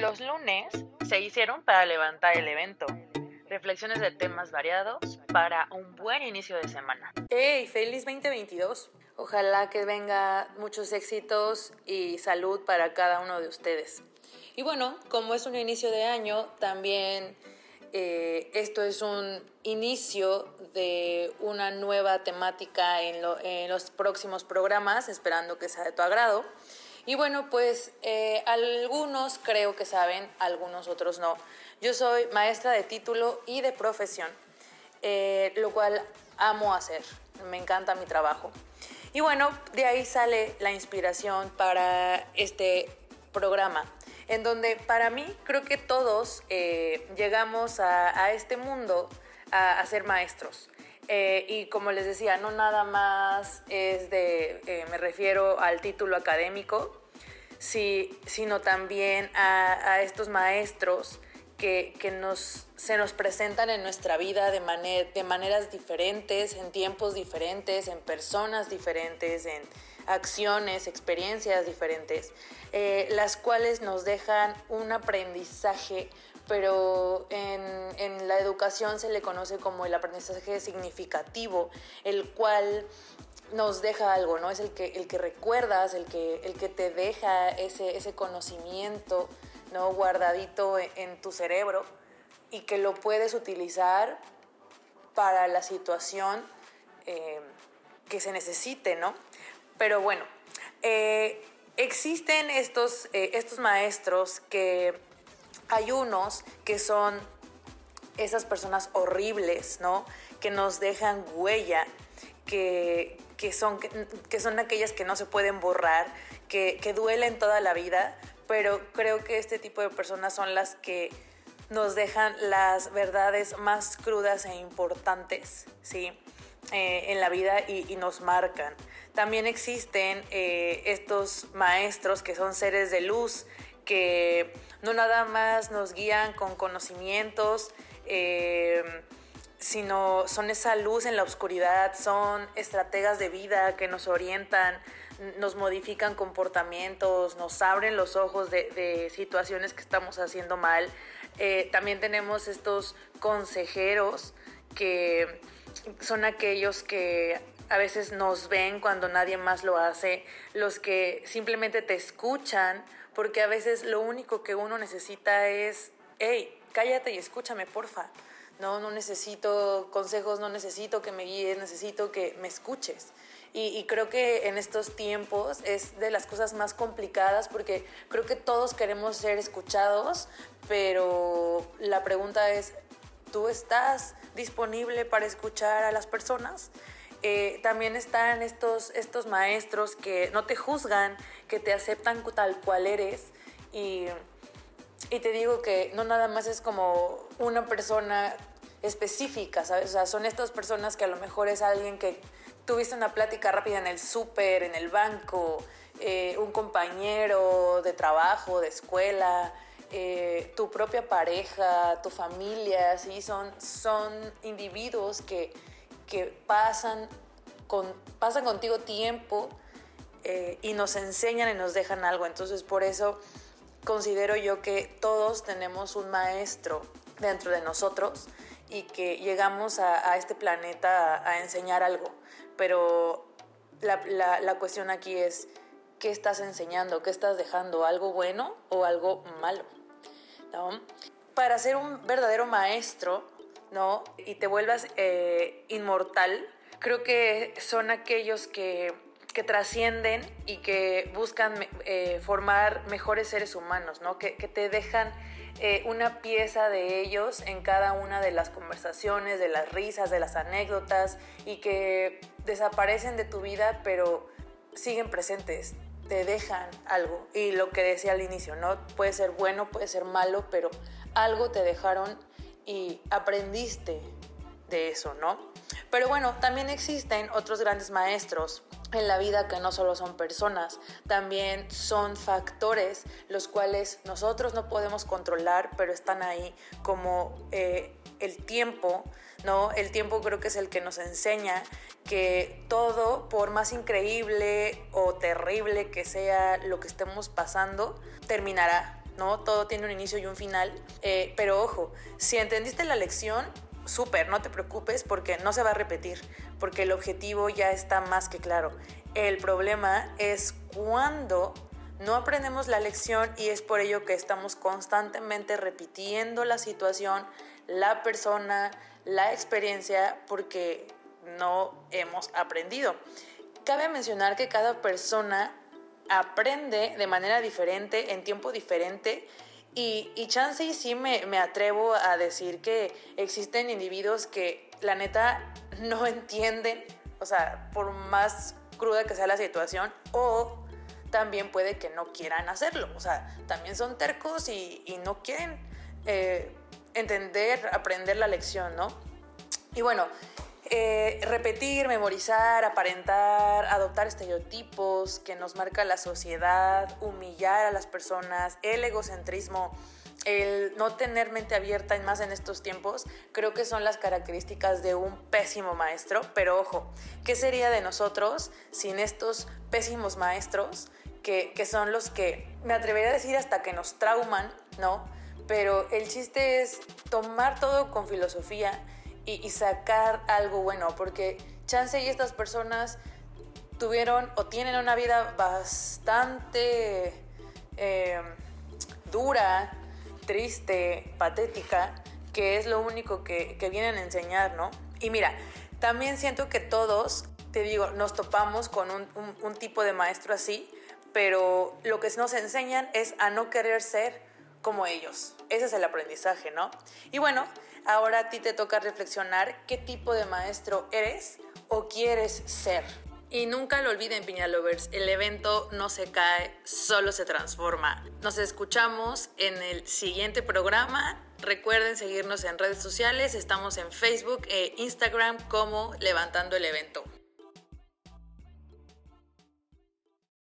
Los lunes se hicieron para levantar el evento. Reflexiones de temas variados para un buen inicio de semana. ¡Hey! ¡Feliz 2022! Ojalá que venga muchos éxitos y salud para cada uno de ustedes. Y bueno, como es un inicio de año, también eh, esto es un inicio de una nueva temática en, en, los próximos programas, esperando que sea de tu agrado. Y bueno, pues eh, algunos creo que saben, algunos otros no. Yo soy maestra de título y de profesión, eh, lo cual amo hacer, me encanta mi trabajo. Y bueno, de ahí sale la inspiración para este programa en donde para mí creo que todos eh, llegamos a, este mundo a, ser maestros. Eh, y como les decía, no nada más es de, eh, me refiero al título académico, sino también a, estos maestros que, nos, se nos presentan en nuestra vida de, de maneras diferentes, en tiempos diferentes, en personas diferentes, en acciones, experiencias diferentes, eh, las cuales nos dejan un aprendizaje, pero en, en, la educación se le conoce como el aprendizaje significativo, el cual nos deja algo, ¿no? Es el que, el que recuerdas, el que, el que te deja ese, ese conocimiento, ¿no? Guardadito en, tu cerebro y que lo puedes utilizar para la situación eh, que se necesite, ¿no? Pero bueno, eh, existen estos, eh, estos maestros que hay unos que son esas personas horribles, ¿no? Que nos dejan huella, que, son, que son aquellas que no se pueden borrar, que, que duelen toda la vida, pero creo que este tipo de personas son las que nos dejan las verdades más crudas e importantes, ¿sí? Eh, en la vida y, nos marcan. También existen eh, estos maestros que son seres de luz, que no nada más nos guían con conocimientos, eh, sino son esa luz en la oscuridad, son estrategas de vida que nos orientan, nos modifican comportamientos, nos abren los ojos de, situaciones que estamos haciendo mal. también tenemos estos consejeros que son aquellos que a veces nos ven cuando nadie más lo hace, los que simplemente te escuchan, porque a veces lo único que uno necesita es, hey, cállate y escúchame, porfa. No, no necesito consejos, no necesito que me guíes, necesito que me escuches. Y, y, creo que en estos tiempos es de las cosas más complicadas porque creo que todos queremos ser escuchados, pero la pregunta es, ¿tú estás disponible para escuchar a las personas. Eh, también están estos, estos maestros que no te juzgan, que te aceptan tal cual eres y, y te digo que no nada más es como una persona específica, ¿sabes? O sea, son estas personas que a lo mejor es alguien que tuviste una plática rápida en el súper, en el banco, eh, un compañero de trabajo, de escuela, eh, tu propia pareja, tu familia, son, son individuos que, que pasan, con, pasan contigo tiempo eh, y nos enseñan y nos dejan algo. Entonces por eso considero yo que todos tenemos un maestro dentro de nosotros y que llegamos a, este planeta a, enseñar algo. Pero la, la, la cuestión aquí es, ¿qué estás enseñando? ¿Qué estás dejando? ¿Algo bueno o algo malo? Para ser un verdadero maestro, ¿no? Y te vuelvas eh, inmortal, creo que son aquellos que, que trascienden y que buscan eh, formar mejores seres humanos, ¿no? Que, te dejan eh, una pieza de ellos en cada una de las conversaciones, de las risas, de las anécdotas y que desaparecen de tu vida, pero siguen presentes te dejan algo. Y lo que decía al inicio, ¿no? Puede ser bueno, puede ser malo, pero algo te dejaron y aprendiste de eso, ¿no? Pero bueno, también existen otros grandes maestros en la vida que no solo son personas, también son factores los cuales nosotros no podemos controlar, pero están ahí como eh, el tiempo, ¿no? El tiempo creo que es el que nos enseña que todo, por más increíble o terrible que sea lo que estemos pasando, terminará. ¿No? Todo tiene un inicio y un final. Eh, pero ojo, si entendiste la lección, súper, no te preocupes porque no se va a repetir, porque el objetivo ya está más que claro. El problema es cuando no aprendemos la lección y es por ello que estamos constantemente repitiendo la situación, la persona, la experiencia, porque no hemos aprendido. Cabe mencionar que cada persona aprende de manera diferente, en tiempo diferente, y, y chance y sí me, me atrevo a decir que existen individuos que la neta no entienden, o sea, por más cruda que sea la situación, o también puede que no quieran hacerlo, o sea, también son tercos y, y no quieren eh, entender, aprender la lección, ¿no? Y bueno, eh, repetir, memorizar, aparentar, adoptar estereotipos que nos marca la sociedad, humillar a las personas, el egocentrismo, el no tener mente abierta y más en estos tiempos, creo que son las características de un pésimo maestro. Pero ojo, ¿qué sería de nosotros sin estos pésimos maestros que, que son los que, me atrevería a decir hasta que nos trauman, ¿no? Pero el chiste es tomar todo con filosofía y, sacar algo bueno, porque Chance y estas personas tuvieron o tienen una vida bastante eh, dura, triste, patética, que es lo único que, vienen a enseñar, ¿no? Y mira, también siento que todos, te digo, nos topamos con un, un tipo de maestro así, pero lo que nos enseñan es a no querer ser como ellos. Ese es el aprendizaje, ¿no? Y bueno, ahora a ti te toca reflexionar qué tipo de maestro eres o quieres ser. Y nunca lo olviden, Piña Lovers, el evento no se cae, solo se transforma. Nos escuchamos en el siguiente programa. Recuerden seguirnos en redes sociales, estamos en Facebook e Instagram como Levantando el Evento.